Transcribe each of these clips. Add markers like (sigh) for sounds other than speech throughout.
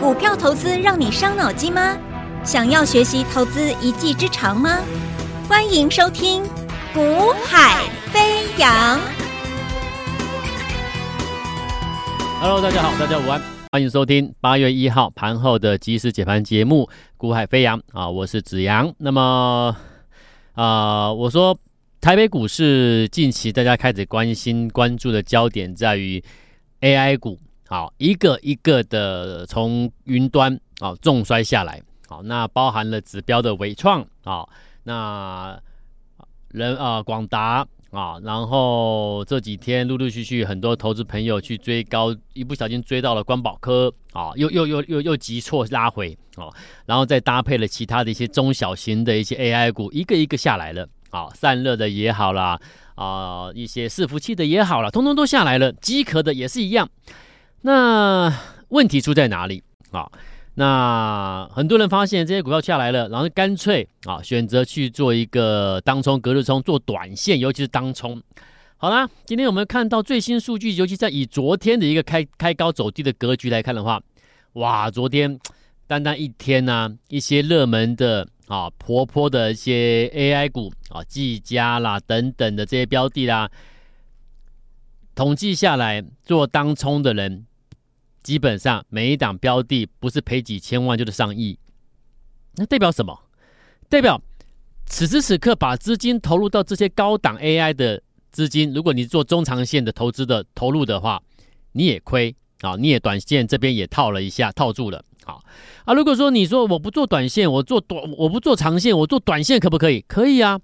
股票投资让你伤脑筋吗？想要学习投资一技之长吗？欢迎收听《股海飞扬》。Hello，大家好，大家午安，欢迎收听八月一号盘后的即时解盘节目《股海飞扬》啊，我是子阳。那么啊、我说台北股市近期大家开始关心关注的焦点在于 AI 股。好，一个一个的从云端啊重摔下来，好，那包含了指标的纬创啊，那人啊广达啊，然后这几天陆陆续续很多投资朋友去追高，一不小心追到了光宝科啊，又又又又又急挫拉回啊，然后再搭配了其他的一些中小型的一些 AI 股，一个一个下来了，啊，散热的也好啦，啊，一些伺服器的也好啦，通通都下来了，机壳的也是一样。那问题出在哪里啊？那很多人发现这些股票下来了，然后干脆啊选择去做一个当冲、隔日冲做短线，尤其是当冲。好啦，今天我们看到最新数据，尤其在以昨天的一个开开高走低的格局来看的话，哇，昨天单单一天呢、一些热门的啊活泼的一些 AI 股啊，技嘉啦等等的这些标的啦，统计下来做当冲的人。基本上每一档标的不是赔几千万就是上亿，那代表什么？代表此时此刻把资金投入到这些高档 AI 的资金，如果你做中长线的投资的投入的话，你也亏啊！你也短线这边也套了一下，套住了。好啊，如果说你说我不做短线，我做短我不做长线，我做短线可不可以？可以啊。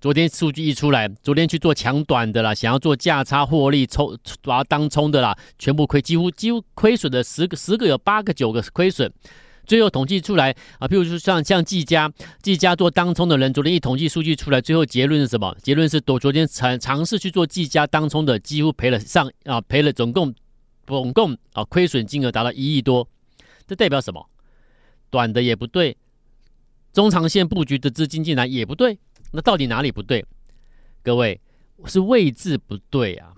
昨天数据一出来，昨天去做强短的啦，想要做价差获利抽把它当冲的啦，全部亏，几乎几乎亏损的十个十个有八个九个亏损。最后统计出来啊，譬如说像像技嘉，技嘉做当冲的人，昨天一统计数据出来，最后结论是什么？结论是，昨昨天尝尝试去做技嘉当冲的，几乎赔了上啊，赔了总共总共啊亏损金额达到一亿多。这代表什么？短的也不对，中长线布局的资金进来也不对。那到底哪里不对？各位，是位置不对啊！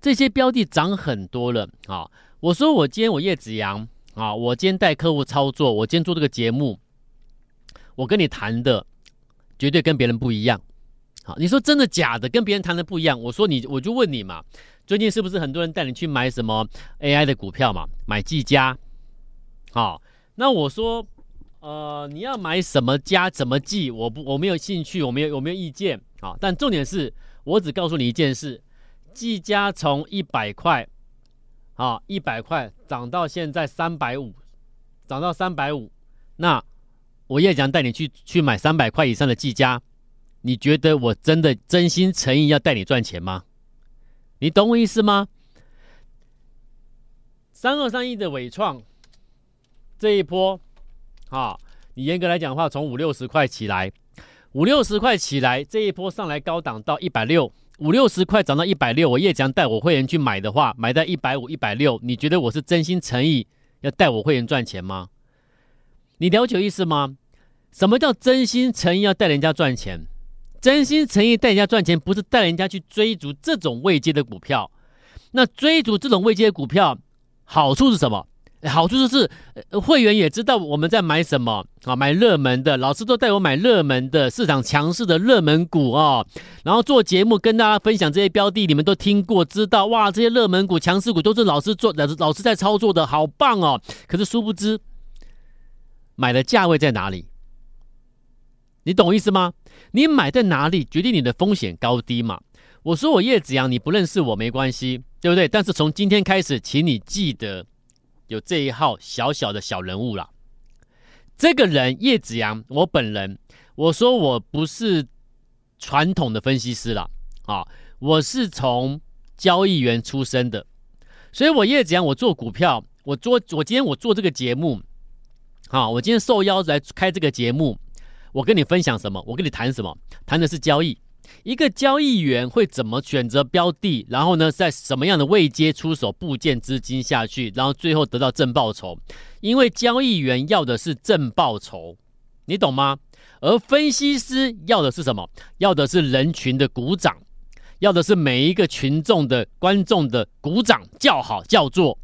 这些标的涨很多了啊！我说我今天我叶子阳啊，我今天带客户操作，我今天做这个节目，我跟你谈的绝对跟别人不一样。好，你说真的假的？跟别人谈的不一样。我说你，我就问你嘛，最近是不是很多人带你去买什么 AI 的股票嘛？买技嘉？好，那我说。呃，你要买什么加怎么记？我不，我没有兴趣，我没有，我没有意见啊。但重点是我只告诉你一件事：技嘉从一百块，啊，一百块涨到现在三百五，涨到三百五。那我也想带你去去买三百块以上的技嘉，你觉得我真的真心诚意要带你赚钱吗？你懂我意思吗？三二三一的伟创这一波。啊，你严格来讲的话，从五六十块起来，五六十块起来，这一波上来高档到一百六，五六十块涨到一百六，我叶强带我会员去买的话，买在一百五、一百六，你觉得我是真心诚意要带我会员赚钱吗？你了解意思吗？什么叫真心诚意要带人家赚钱？真心诚意带人家赚钱，不是带人家去追逐这种未接的股票。那追逐这种未接的股票，好处是什么？好处就是，会员也知道我们在买什么啊，买热门的，老师都带我买热门的，市场强势的热门股哦。然后做节目跟大家分享这些标的，你们都听过，知道哇，这些热门股、强势股都是老师做，老师老师在操作的，好棒哦。可是殊不知，买的价位在哪里？你懂意思吗？你买在哪里，决定你的风险高低嘛。我说我叶子阳，你不认识我没关系，对不对？但是从今天开始，请你记得。有这一号小小的小人物了，这个人叶子阳，我本人，我说我不是传统的分析师了啊，我是从交易员出身的，所以我叶子阳，我做股票，我做我今天我做这个节目，啊，我今天受邀来开这个节目，我跟你分享什么？我跟你谈什么？谈的是交易。一个交易员会怎么选择标的？然后呢，在什么样的位阶出手布建资金下去，然后最后得到正报酬？因为交易员要的是正报酬，你懂吗？而分析师要的是什么？要的是人群的鼓掌，要的是每一个群众的观众的鼓掌叫好叫座，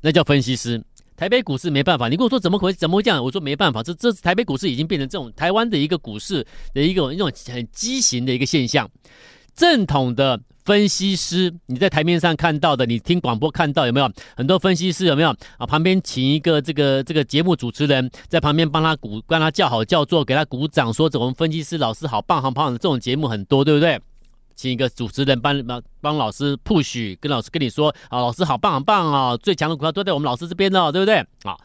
那叫分析师。台北股市没办法。你跟我说怎么回怎么会这样？我说没办法，这这台北股市已经变成这种台湾的一个股市的一个一种很畸形的一个现象。正统的分析师，你在台面上看到的，你听广播看到有没有很多分析师有没有啊？旁边请一个这个这个节目主持人在旁边帮他鼓，帮他叫好叫座，给他鼓掌，说我们分析师老师好棒好棒的这种节目很多，对不对？请一个主持人帮帮帮老师 push，跟老师跟你说啊，老师好棒好棒啊，最强的股票都在我们老师这边哦，对不对？啊，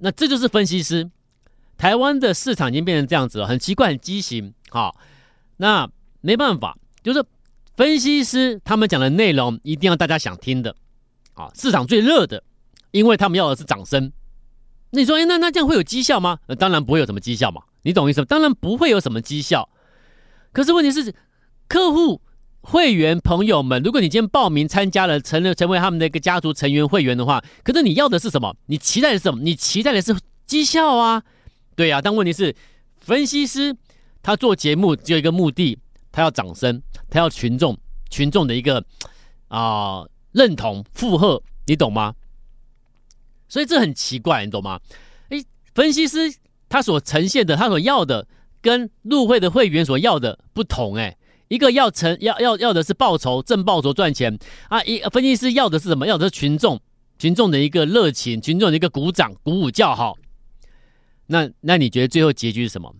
那这就是分析师。台湾的市场已经变成这样子了，很奇怪，很畸形。好，那没办法，就是分析师他们讲的内容一定要大家想听的啊，市场最热的，因为他们要的是掌声。那你说，哎，那那这样会有绩效吗？那当然不会有什么绩效嘛，你懂意思吗？当然不会有什么绩效。可是问题是。客户、会员朋友们，如果你今天报名参加了，成了成为他们的一个家族成员会员的话，可是你要的是什么？你期待的是什么？你期待的是绩效啊，对啊。但问题是，分析师他做节目只有一个目的，他要掌声，他要群众群众的一个啊、认同附和，你懂吗？所以这很奇怪，你懂吗？诶，分析师他所呈现的，他所要的，跟入会的会员所要的不同，诶。一个要成要要要的是报酬，挣报酬赚钱啊！一分析师要的是什么？要的是群众，群众的一个热情，群众的一个鼓掌、鼓舞叫好。那那你觉得最后结局是什么？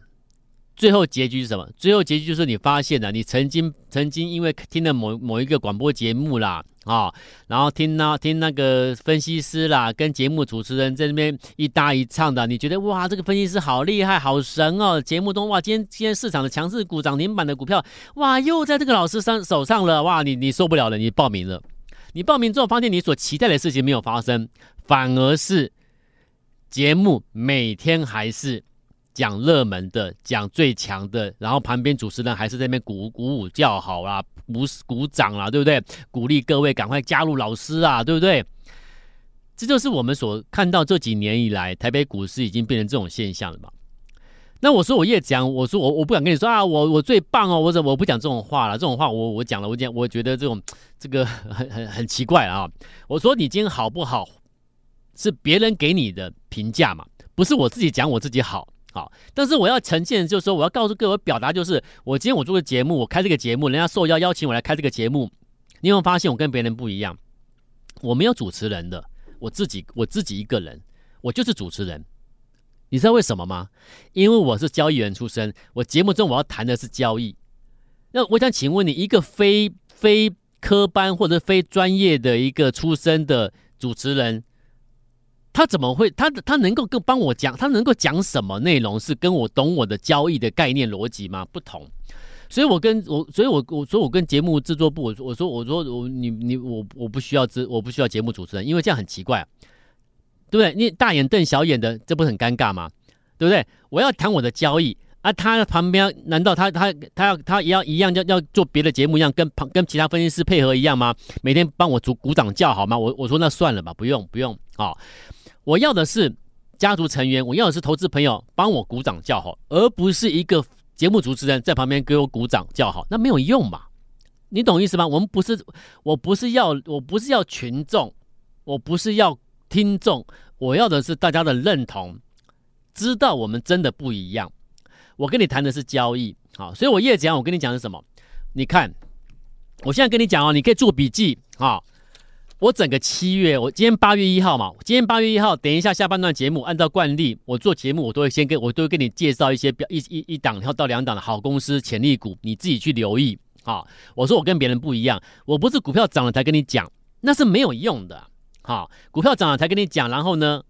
最后结局是什么？最后结局就是你发现了，你曾经曾经因为听了某某一个广播节目啦。啊、然后听那听那个分析师啦，跟节目主持人在那边一搭一唱的，你觉得哇，这个分析师好厉害，好神哦！节目中哇，今天今天市场的强势股、涨停板的股票，哇，又在这个老师上手上了，哇，你你受不了了，你报名了，你报名之后发现你所期待的事情没有发生，反而是节目每天还是。讲热门的，讲最强的，然后旁边主持人还是在那边鼓鼓舞叫好啦，鼓鼓掌啦，对不对？鼓励各位赶快加入老师啊，对不对？这就是我们所看到这几年以来台北股市已经变成这种现象了嘛。那我说我也讲，我说我我不敢跟你说啊，我我最棒哦，我怎么我不讲这种话了？这种话我我讲了，我讲我觉得这种这个 (laughs) 很很很奇怪啊。我说你今天好不好，是别人给你的评价嘛，不是我自己讲我自己好。好，但是我要呈现，就是说，我要告诉各位，表达就是，我今天我做个节目，我开这个节目，人家受邀邀请我来开这个节目，你有没有发现我跟别人不一样？我没有主持人的，我自己我自己一个人，我就是主持人。你知道为什么吗？因为我是交易员出身，我节目中我要谈的是交易。那我想请问你，一个非非科班或者非专业的一个出身的主持人。他怎么会？他他能够跟帮我讲？他能够讲什么内容是跟我懂我的交易的概念逻辑吗？不同，所以我跟我，所以我我说我跟节目制作部，我说我说我说我你你我我不需要资，我不需要节目主持人，因为这样很奇怪，对不对？你大眼瞪小眼的，这不是很尴尬吗？对不对？我要谈我的交易啊，他旁边难道他他他要他也要一样要要做别的节目一样，跟旁跟其他分析师配合一样吗？每天帮我鼓鼓掌叫好吗？我我说那算了吧，不用不用啊。我要的是家族成员，我要的是投资朋友帮我鼓掌叫好，而不是一个节目主持人在旁边给我鼓掌叫好，那没有用嘛？你懂意思吗？我们不是，我不是要，我不是要群众，我不是要听众，我要的是大家的认同，知道我们真的不一样。我跟你谈的是交易，好，所以我业讲，我跟你讲的是什么？你看，我现在跟你讲哦，你可以做笔记啊。我整个七月，我今天八月一号嘛，今天八月一号，等一下下半段节目，按照惯例，我做节目我都会先跟我都会跟你介绍一些标一一一档然后到两档的好公司潜力股，你自己去留意啊。我说我跟别人不一样，我不是股票涨了才跟你讲，那是没有用的。好，股票涨了才跟你讲，然后呢，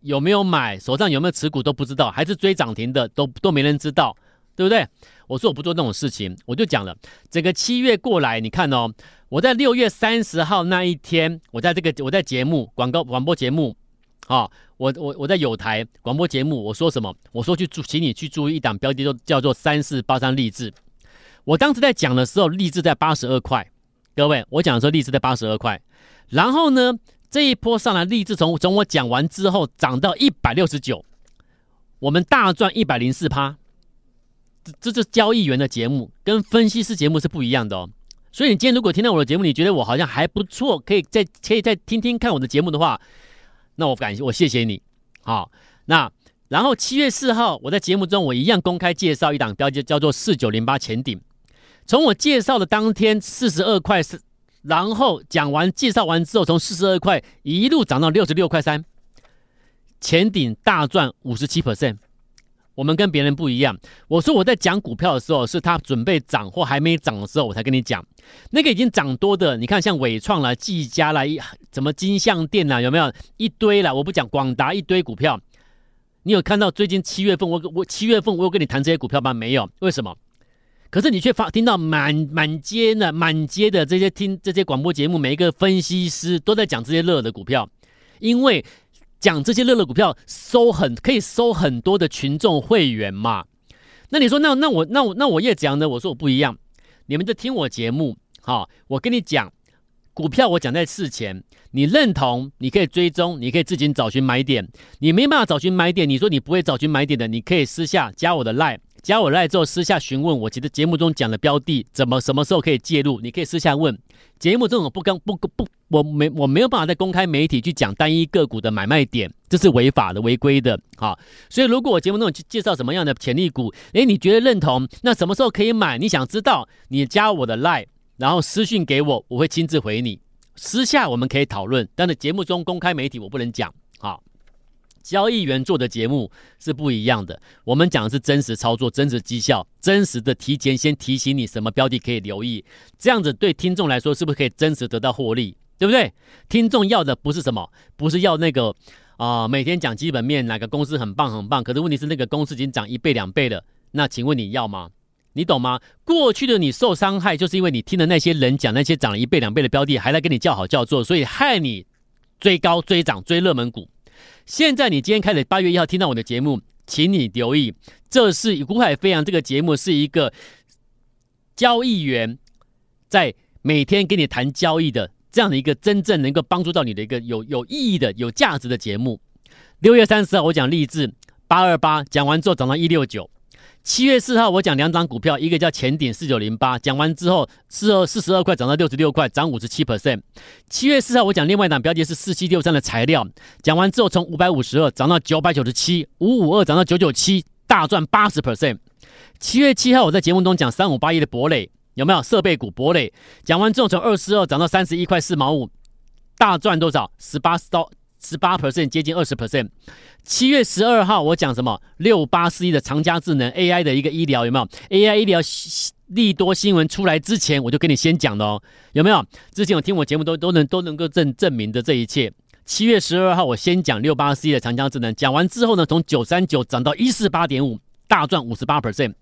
有没有买，手上有没有持股都不知道，还是追涨停的都都没人知道，对不对？我说我不做那种事情，我就讲了，整个七月过来，你看哦。我在六月三十号那一天，我在这个我在节目广告广播节目，啊，我我我在有台广播节目，我说什么？我说去注，请你去注意一档标的，就叫做三四八三励志。我当时在讲的时候，励志在八十二块。各位，我讲的时候，励志在八十二块。然后呢，这一波上来，励志从从我讲完之后涨到一百六十九，我们大赚一百零四趴。这这是交易员的节目，跟分析师节目是不一样的哦。所以你今天如果听到我的节目，你觉得我好像还不错，可以再可以再听听看我的节目的话，那我感谢我谢谢你。好，那然后七月四号我在节目中我一样公开介绍一档标的叫做四九零八前顶，从我介绍的当天四十二块四，然后讲完介绍完之后，从四十二块一路涨到六十六块三，前顶大赚五十七 percent。我们跟别人不一样。我说我在讲股票的时候，是它准备涨或还没涨的时候，我才跟你讲。那个已经涨多的，你看像伟创啦、技嘉啦、一什么金像电啦，有没有一堆啦？我不讲广达一堆股票。你有看到最近七月份我我七月份我有跟你谈这些股票吗？没有。为什么？可是你却发听到满满街的满街的这些听这些广播节目，每一个分析师都在讲这些热的股票，因为。讲这些乐乐股票收很可以收很多的群众会员嘛？那你说那那我那我那我也讲呢？我说我不一样，你们就听我节目，好，我跟你讲股票，我讲在事前，你认同你可以追踪，你可以自己找寻买点，你没办法找寻买点，你说你不会找寻买点的，你可以私下加我的 line。加我来之后，私下询问我，其实节目中讲的标的怎么、什么时候可以介入，你可以私下问。节目这种不跟不不，我没我没有办法在公开媒体去讲单一个股的买卖点，这是违法的、违规的。好，所以如果我节目中介绍什么样的潜力股，诶，你觉得认同，那什么时候可以买？你想知道，你加我的 line，然后私讯给我，我会亲自回你。私下我们可以讨论，但是节目中公开媒体我不能讲。好。交易员做的节目是不一样的，我们讲的是真实操作、真实绩效、真实的提前先提醒你什么标的可以留意，这样子对听众来说是不是可以真实得到获利？对不对？听众要的不是什么，不是要那个啊、每天讲基本面哪个公司很棒很棒，可是问题是那个公司已经涨一倍两倍了，那请问你要吗？你懂吗？过去的你受伤害，就是因为你听的那些人讲那些涨了一倍两倍的标的，还来跟你叫好叫座，所以害你追高追涨追热门股。现在你今天开始八月一号听到我的节目，请你留意，这是《股海飞扬》这个节目是一个交易员在每天跟你谈交易的这样的一个真正能够帮助到你的一个有有意义的有价值的节目。六月三十号我讲励志八二八，讲完之后涨到一六九。七月四号，我讲两档股票，一个叫前顶四九零八，讲完之后四二四十二块涨到六十六块，涨五十七 percent。七月四号，我讲另外一档标的是四七六三的材料，讲完之后从五百五十二涨到九百九十七，五五二涨到九九七，大赚八十 percent。七月七号，我在节目中讲三五八一的博磊，有没有设备股博磊？讲完之后从二四二涨到三十一块四毛五，大赚多少？十八刀。十八 percent 接近二十 percent。七月十二号我讲什么？六八四一的长江智能 AI 的一个医疗有没有？AI 医疗利多新闻出来之前，我就跟你先讲的哦，有没有？之前有听我节目都都能都能够证证明的这一切。七月十二号我先讲六八四一的长江智能，讲完之后呢，从九三九涨到一四八点五。大赚五十八 percent。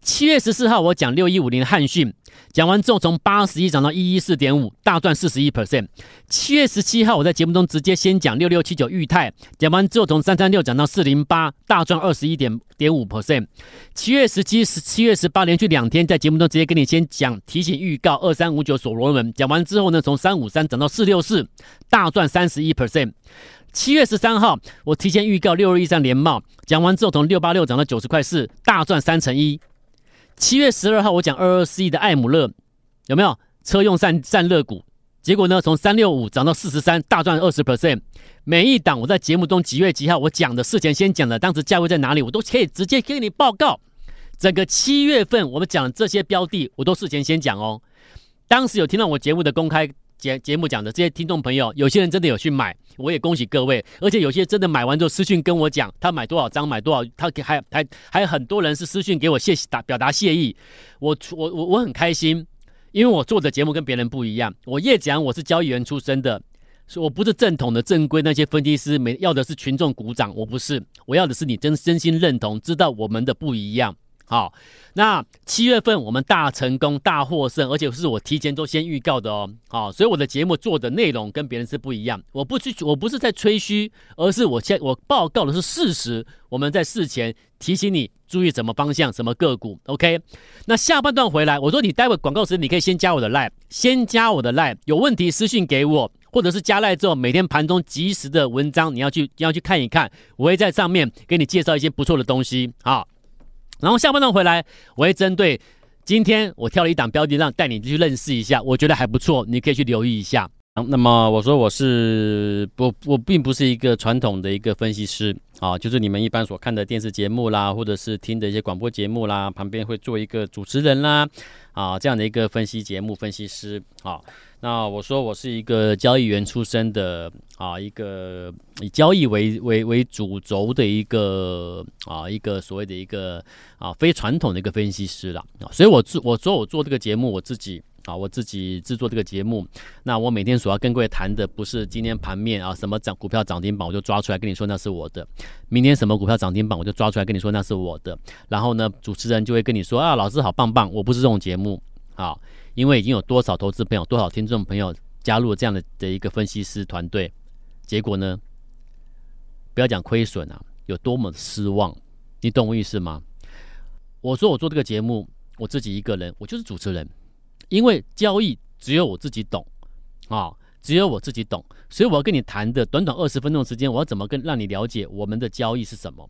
七月十四号，我讲六一五零的汉讯，讲完之后从八十一涨到一一四点五，大赚四十一 percent。七月十七号，我在节目中直接先讲六六七九裕泰，讲完之后从三三六涨到四零八，大赚二十一点点五 percent。七月十七、十七月十八连续两天在节目中直接跟你先讲提醒预告二三五九所罗门，讲完之后呢，从三五三涨到四六四，大赚三十一 percent。七月十三号，我提前预告六二一三连帽，讲完之后从六八六涨到九十块四，大赚三成一。七月十二号，我讲二二四一的艾姆勒，有没有车用散散热股？结果呢，从三六五涨到四十三，大赚二十 percent。每一档我在节目中几月几号我讲的事前先讲的，当时价位在哪里，我都可以直接给你报告。整个七月份我们讲这些标的，我都事前先讲哦。当时有听到我节目的公开。节节目讲的这些听众朋友，有些人真的有去买，我也恭喜各位。而且有些真的买完之后私讯跟我讲，他买多少张，买多少，他还还还有很多人是私讯给我谢谢表达谢意。我我我我很开心，因为我做的节目跟别人不一样。我叶讲我是交易员出身的，我不是正统的正规那些分析师，没要的是群众鼓掌，我不是，我要的是你真真心认同，知道我们的不一样。好，那七月份我们大成功、大获胜，而且是我提前都先预告的哦。好，所以我的节目做的内容跟别人是不一样。我不去，我不是在吹嘘，而是我先我报告的是事实。我们在事前提醒你注意什么方向、什么个股。OK，那下半段回来，我说你待会广告时，你可以先加我的 line，先加我的 line，有问题私信给我，或者是加 Lie 之后，每天盘中及时的文章你要去要去看一看，我会在上面给你介绍一些不错的东西。好。然后下半段回来，我会针对今天我挑了一档标的，让带你去认识一下，我觉得还不错，你可以去留意一下。那么我说我是不，我并不是一个传统的一个分析师啊，就是你们一般所看的电视节目啦，或者是听的一些广播节目啦，旁边会做一个主持人啦，啊，这样的一个分析节目分析师啊。那我说我是一个交易员出身的啊，一个以交易为为为主轴的一个啊，一个所谓的一个啊非传统的一个分析师了。啊，所以我做我说我做这个节目我自己。啊，我自己制作这个节目，那我每天所要跟各位谈的不是今天盘面啊，什么涨股票涨停板我就抓出来跟你说那是我的，明天什么股票涨停板我就抓出来跟你说那是我的，然后呢，主持人就会跟你说啊，老师好棒棒，我不是这种节目啊，因为已经有多少投资朋友、多少听众朋友加入这样的的一个分析师团队，结果呢，不要讲亏损啊，有多么失望，你懂我意思吗？我说我做这个节目，我自己一个人，我就是主持人。因为交易只有我自己懂，啊，只有我自己懂，所以我要跟你谈的短短二十分钟时间，我要怎么跟让你了解我们的交易是什么？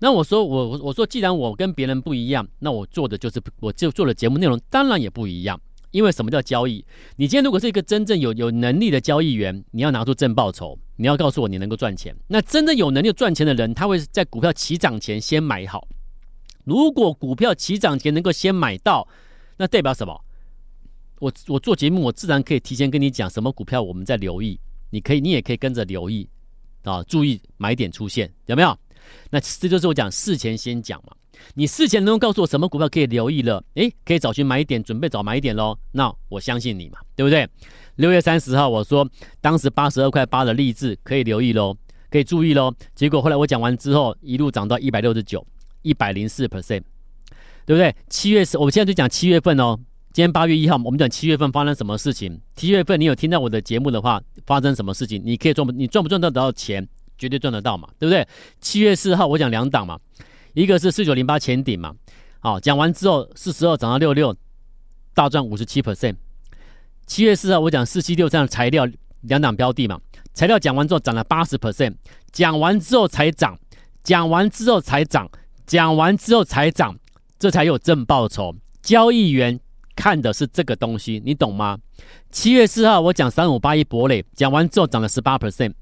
那我说我我说，既然我跟别人不一样，那我做的就是我就做的节目内容当然也不一样。因为什么叫交易？你今天如果是一个真正有有能力的交易员，你要拿出正报酬，你要告诉我你能够赚钱。那真正有能力赚钱的人，他会在股票起涨前先买好。如果股票起涨前能够先买到，那代表什么？我我做节目，我自然可以提前跟你讲什么股票我们在留意，你可以，你也可以跟着留意啊，注意买点出现，有没有？那这就是我讲事前先讲嘛。你事前能够告诉我什么股票可以留意了，诶，可以找寻买一点，准备找买一点喽。那我相信你嘛，对不对？六月三十号我说，当时八十二块八的励志可以留意喽，可以注意喽。结果后来我讲完之后，一路涨到一百六十九，一百零四 percent，对不对？七月十，我们现在就讲七月份哦。今天八月一号，我们讲七月份发生什么事情？七月份你有听到我的节目的话，发生什么事情？你可以赚不？你赚不赚得到钱？绝对赚得到嘛，对不对？七月四号我讲两档嘛，一个是四九零八前顶嘛，好，讲完之后四十二涨到六六，大赚五十七 percent。七月四号我讲四七六这样的材料两档标的嘛，材料讲完之后涨了八十 percent，讲完之后才涨，讲完之后才涨，讲完之后才涨，这才有正报酬。交易员。看的是这个东西，你懂吗？七月四号我讲三五八一博磊，讲完之后涨了十八 percent。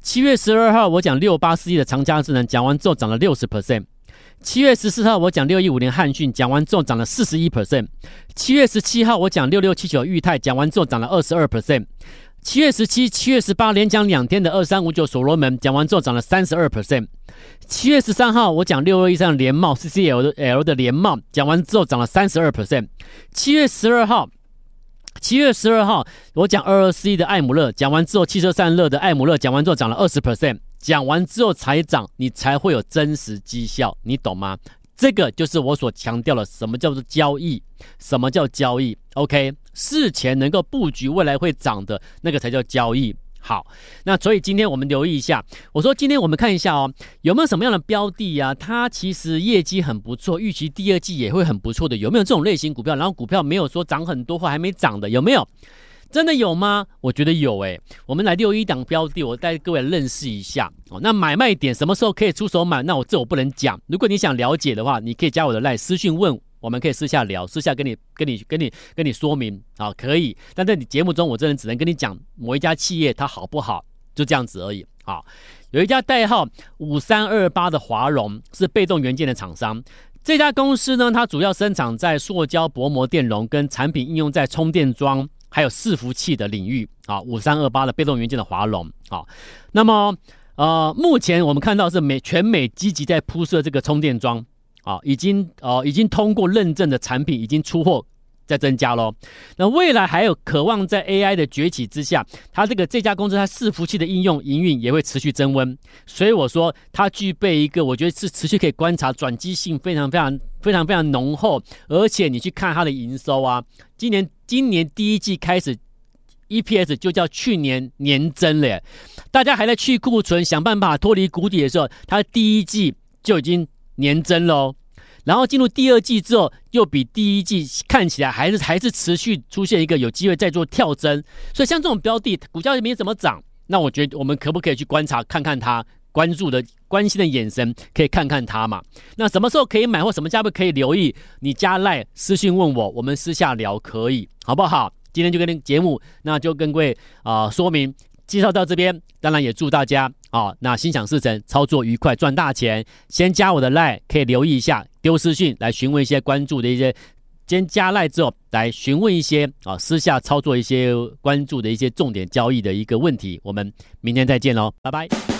七月十二号我讲六八四一的长佳智能，讲完之后涨了六十 percent。七月十四号我讲六一五零汉讯，讲完之后涨了四十一 percent。七月十七号我讲六六七九裕泰，讲完之后涨了二十二 percent。七月十七、七月十八连讲两天的二三五九所罗门，讲完之后涨了三十二 percent。七月十三号我讲六二一三的联茂 CCL 的 L 的联茂，讲完之后涨了三十二 percent。七月十二号，七月十二号我讲二二四一的艾姆勒，讲完之后汽车散热的艾姆勒，讲完之后涨了二十 percent。讲完之后才涨，你才会有真实绩效，你懂吗？这个就是我所强调的，什么叫做交易？什么叫交易？OK，事前能够布局未来会涨的那个才叫交易。好，那所以今天我们留意一下，我说今天我们看一下哦，有没有什么样的标的呀？它其实业绩很不错，预期第二季也会很不错的，有没有这种类型股票？然后股票没有说涨很多或还没涨的，有没有？真的有吗？我觉得有诶、我们来六一档标的，我带各位认识一下哦。那买卖点什么时候可以出手买？那我这我不能讲。如果你想了解的话，你可以加我的赖私讯问，我们可以私下聊，私下跟你跟你跟你跟你说明啊，可以。但在你节目中，我真的只能跟你讲某一家企业它好不好，就这样子而已啊。有一家代号五三二八的华荣是被动元件的厂商，这家公司呢，它主要生产在塑胶薄膜电容跟产品应用在充电桩。还有伺服器的领域啊，五三二八的被动元件的华龙啊，那么呃，目前我们看到是美全美积极在铺设这个充电桩啊，已经呃已经通过认证的产品已经出货在增加喽。那未来还有渴望在 AI 的崛起之下，它这个这家公司它伺服器的应用营运也会持续增温，所以我说它具备一个我觉得是持续可以观察转机性非常非常非常非常浓厚，而且你去看它的营收啊，今年。今年第一季开始，EPS 就叫去年年增了。大家还在去库存、想办法脱离谷底的时候，它第一季就已经年增喽。然后进入第二季之后，又比第一季看起来还是还是持续出现一个有机会再做跳增。所以像这种标的，股价也没怎么涨，那我觉得我们可不可以去观察看看它？关注的、关心的眼神，可以看看它嘛？那什么时候可以买，或什么价位可以留意？你加赖私信问我，我们私下聊可以，好不好？今天就跟节目，那就跟各位啊、呃、说明介绍到这边，当然也祝大家、哦、那心想事成，操作愉快，赚大钱。先加我的赖可以留意一下，丢私讯来询问一些关注的一些。先加赖之后，来询问一些啊，私下操作一些关注的一些重点交易的一个问题。我们明天再见喽，拜拜。